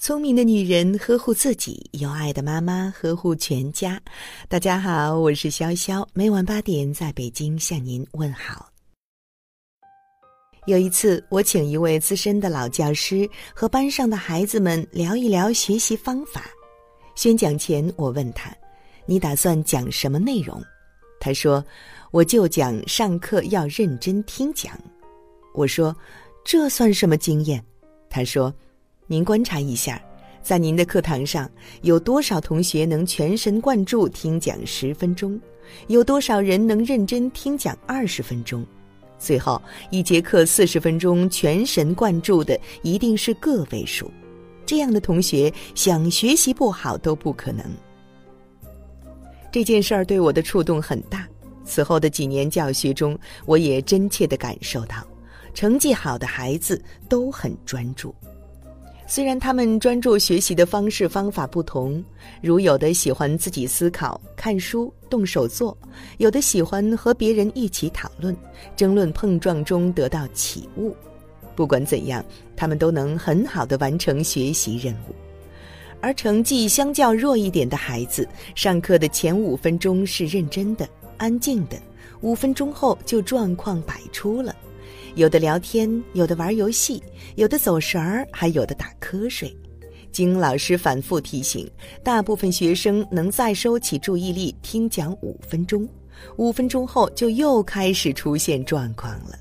聪明的女人呵护自己，有爱的妈妈呵护全家。大家好，我是潇潇，每晚八点在北京向您问好。有一次，我请一位资深的老教师和班上的孩子们聊一聊学习方法。宣讲前，我问他：“你打算讲什么内容？”他说：“我就讲上课要认真听讲。”我说：“这算什么经验？”他说。您观察一下，在您的课堂上有多少同学能全神贯注听讲十分钟？有多少人能认真听讲二十分钟？最后一节课四十分钟全神贯注的一定是个位数，这样的同学想学习不好都不可能。这件事儿对我的触动很大。此后的几年教学中，我也真切的感受到，成绩好的孩子都很专注。虽然他们专注学习的方式方法不同，如有的喜欢自己思考、看书、动手做，有的喜欢和别人一起讨论、争论碰撞中得到启悟。不管怎样，他们都能很好的完成学习任务。而成绩相较弱一点的孩子，上课的前五分钟是认真的、安静的，五分钟后就状况百出了。有的聊天，有的玩游戏，有的走神儿，还有的打瞌睡。经老师反复提醒，大部分学生能再收起注意力听讲五分钟，五分钟后就又开始出现状况了。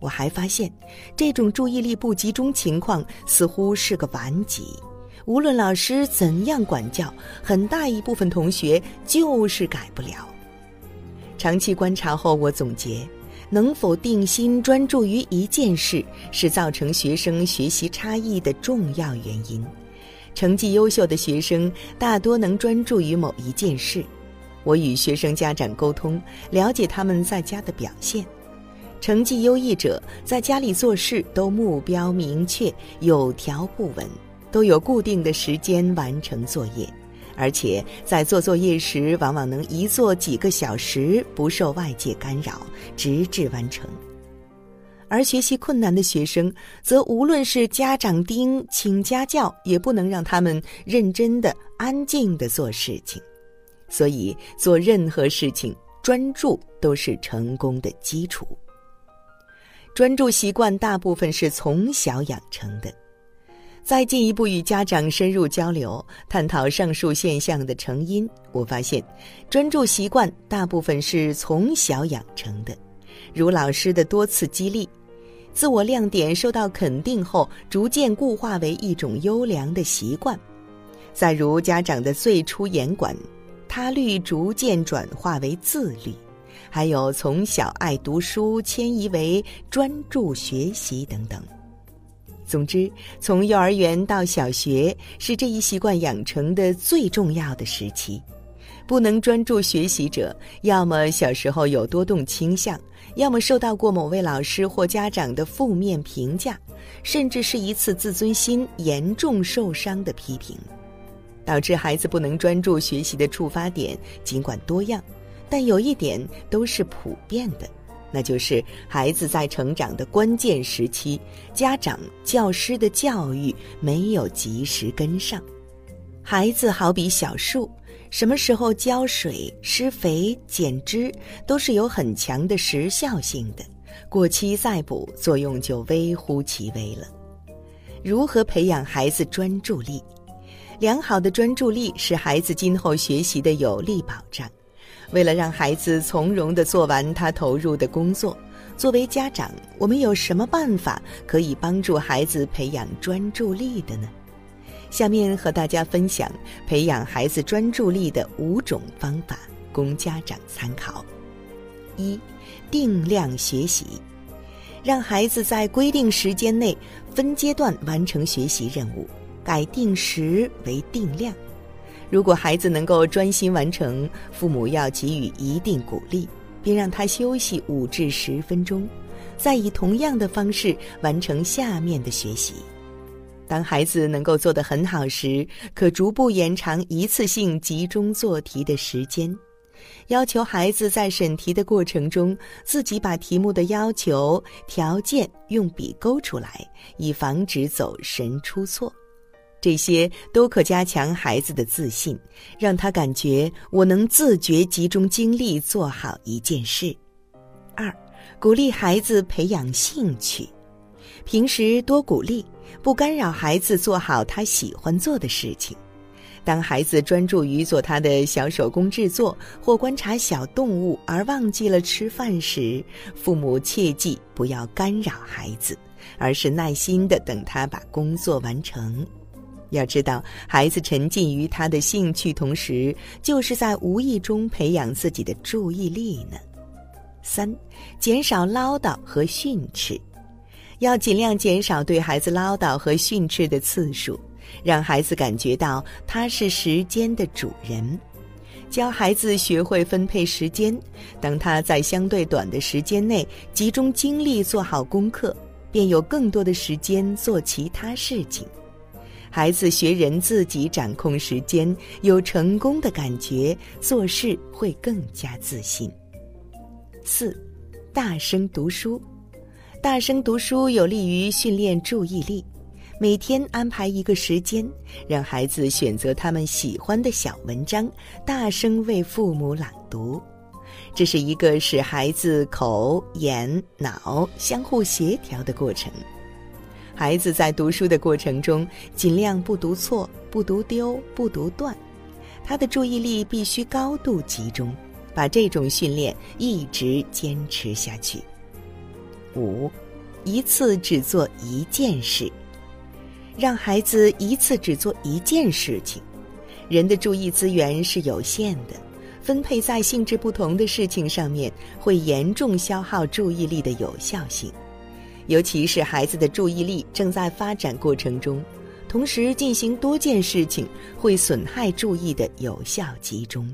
我还发现，这种注意力不集中情况似乎是个顽疾，无论老师怎样管教，很大一部分同学就是改不了。长期观察后，我总结。能否定心专注于一件事，是造成学生学习差异的重要原因。成绩优秀的学生大多能专注于某一件事。我与学生家长沟通，了解他们在家的表现。成绩优异者在家里做事都目标明确、有条不紊，都有固定的时间完成作业。而且在做作业时，往往能一做几个小时，不受外界干扰，直至完成。而学习困难的学生，则无论是家长盯、请家教，也不能让他们认真的、安静的做事情。所以，做任何事情，专注都是成功的基础。专注习惯大部分是从小养成的。再进一步与家长深入交流，探讨上述现象的成因，我发现，专注习惯大部分是从小养成的，如老师的多次激励，自我亮点受到肯定后，逐渐固化为一种优良的习惯；再如家长的最初严管，他律逐渐转化为自律；还有从小爱读书迁移为专注学习等等。总之，从幼儿园到小学是这一习惯养成的最重要的时期。不能专注学习者，要么小时候有多动倾向，要么受到过某位老师或家长的负面评价，甚至是一次自尊心严重受伤的批评，导致孩子不能专注学习的触发点，尽管多样，但有一点都是普遍的。那就是孩子在成长的关键时期，家长、教师的教育没有及时跟上。孩子好比小树，什么时候浇水、施肥、剪枝，都是有很强的时效性的。过期再补，作用就微乎其微了。如何培养孩子专注力？良好的专注力是孩子今后学习的有力保障。为了让孩子从容地做完他投入的工作，作为家长，我们有什么办法可以帮助孩子培养专注力的呢？下面和大家分享培养孩子专注力的五种方法，供家长参考。一、定量学习，让孩子在规定时间内分阶段完成学习任务，改定时为定量。如果孩子能够专心完成，父母要给予一定鼓励，并让他休息五至十分钟，再以同样的方式完成下面的学习。当孩子能够做得很好时，可逐步延长一次性集中做题的时间，要求孩子在审题的过程中自己把题目的要求条件用笔勾出来，以防止走神出错。这些都可加强孩子的自信，让他感觉我能自觉集中精力做好一件事。二，鼓励孩子培养兴趣，平时多鼓励，不干扰孩子做好他喜欢做的事情。当孩子专注于做他的小手工制作或观察小动物而忘记了吃饭时，父母切记不要干扰孩子，而是耐心的等他把工作完成。要知道，孩子沉浸于他的兴趣，同时就是在无意中培养自己的注意力呢。三，减少唠叨和训斥，要尽量减少对孩子唠叨和训斥的次数，让孩子感觉到他是时间的主人。教孩子学会分配时间，当他在相对短的时间内集中精力做好功课，便有更多的时间做其他事情。孩子学人自己掌控时间，有成功的感觉，做事会更加自信。四，大声读书，大声读书有利于训练注意力。每天安排一个时间，让孩子选择他们喜欢的小文章，大声为父母朗读。这是一个使孩子口、眼、脑相互协调的过程。孩子在读书的过程中，尽量不读错、不读丢、不读断，他的注意力必须高度集中，把这种训练一直坚持下去。五，一次只做一件事，让孩子一次只做一件事情。人的注意资源是有限的，分配在性质不同的事情上面，会严重消耗注意力的有效性。尤其是孩子的注意力正在发展过程中，同时进行多件事情会损害注意的有效集中。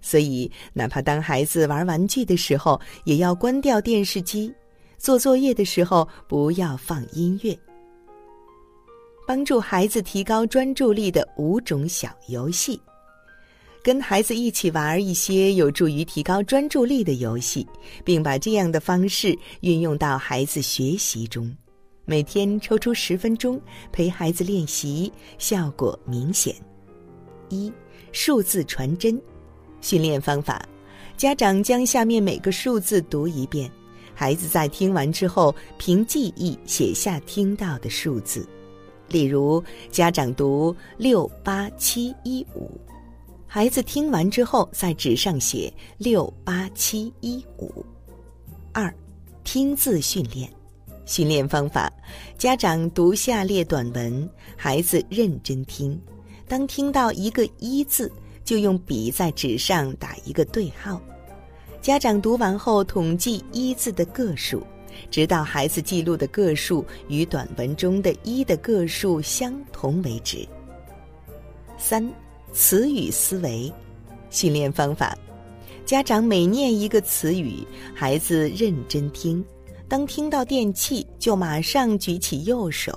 所以，哪怕当孩子玩玩具的时候，也要关掉电视机；做作业的时候，不要放音乐。帮助孩子提高专注力的五种小游戏。跟孩子一起玩一些有助于提高专注力的游戏，并把这样的方式运用到孩子学习中。每天抽出十分钟陪孩子练习，效果明显。一、数字传真训练方法：家长将下面每个数字读一遍，孩子在听完之后凭记忆写下听到的数字。例如，家长读六八七一五。孩子听完之后，在纸上写六八七一五。二，听字训练，训练方法：家长读下列短文，孩子认真听。当听到一个一字，就用笔在纸上打一个对号。家长读完后统计一字的个数，直到孩子记录的个数与短文中的一的个数相同为止。三。词语思维训练方法：家长每念一个词语，孩子认真听。当听到电器，就马上举起右手；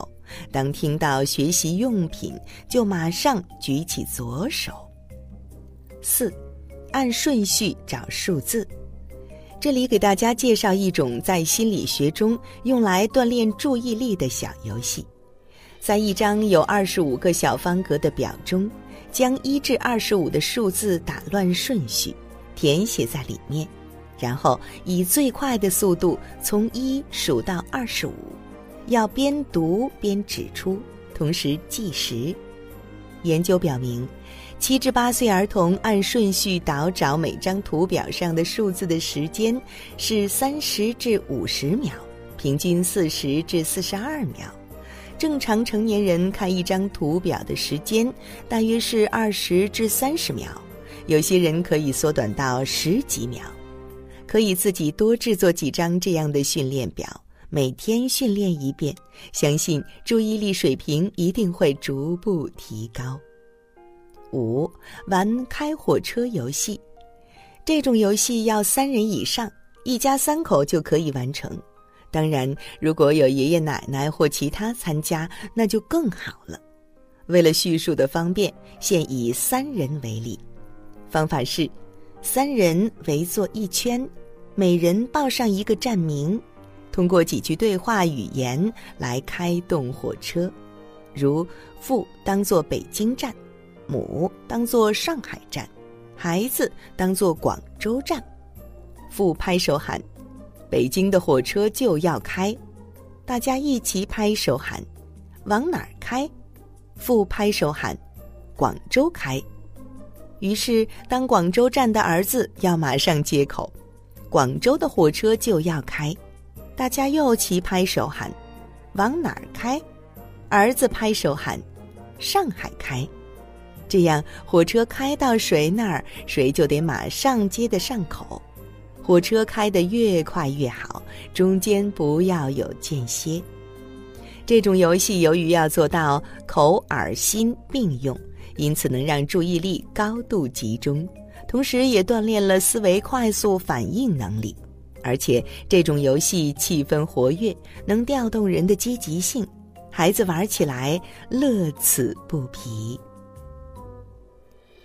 当听到学习用品，就马上举起左手。四，按顺序找数字。这里给大家介绍一种在心理学中用来锻炼注意力的小游戏，在一张有二十五个小方格的表中。将一至二十五的数字打乱顺序，填写在里面，然后以最快的速度从一数到二十五，要边读边指出，同时计时。研究表明，七至八岁儿童按顺序倒找每张图表上的数字的时间是三十至五十秒，平均四十至四十二秒。正常成年人看一张图表的时间大约是二十至三十秒，有些人可以缩短到十几秒。可以自己多制作几张这样的训练表，每天训练一遍，相信注意力水平一定会逐步提高。五，玩开火车游戏，这种游戏要三人以上，一家三口就可以完成。当然，如果有爷爷奶奶或其他参加，那就更好了。为了叙述的方便，现以三人为例。方法是：三人围坐一圈，每人报上一个站名，通过几句对话语言来开动火车。如父当作北京站，母当作上海站，孩子当作广州站。父拍手喊：“北京的火车就要开！”大家一起拍手喊：“往哪儿开？”父拍手喊：“广州开！”于是，当广州站的儿子要马上接口：“广州的火车就要开！”大家又齐拍手喊：“往哪儿开？”儿子拍手喊：“上海开！”这样，火车开到谁那儿，谁就得马上接得上口。火车开得越快越好，中间不要有间歇。这种游戏由于要做到口耳心并用。因此能让注意力高度集中，同时也锻炼了思维快速反应能力。而且这种游戏气氛活跃，能调动人的积极性，孩子玩起来乐此不疲。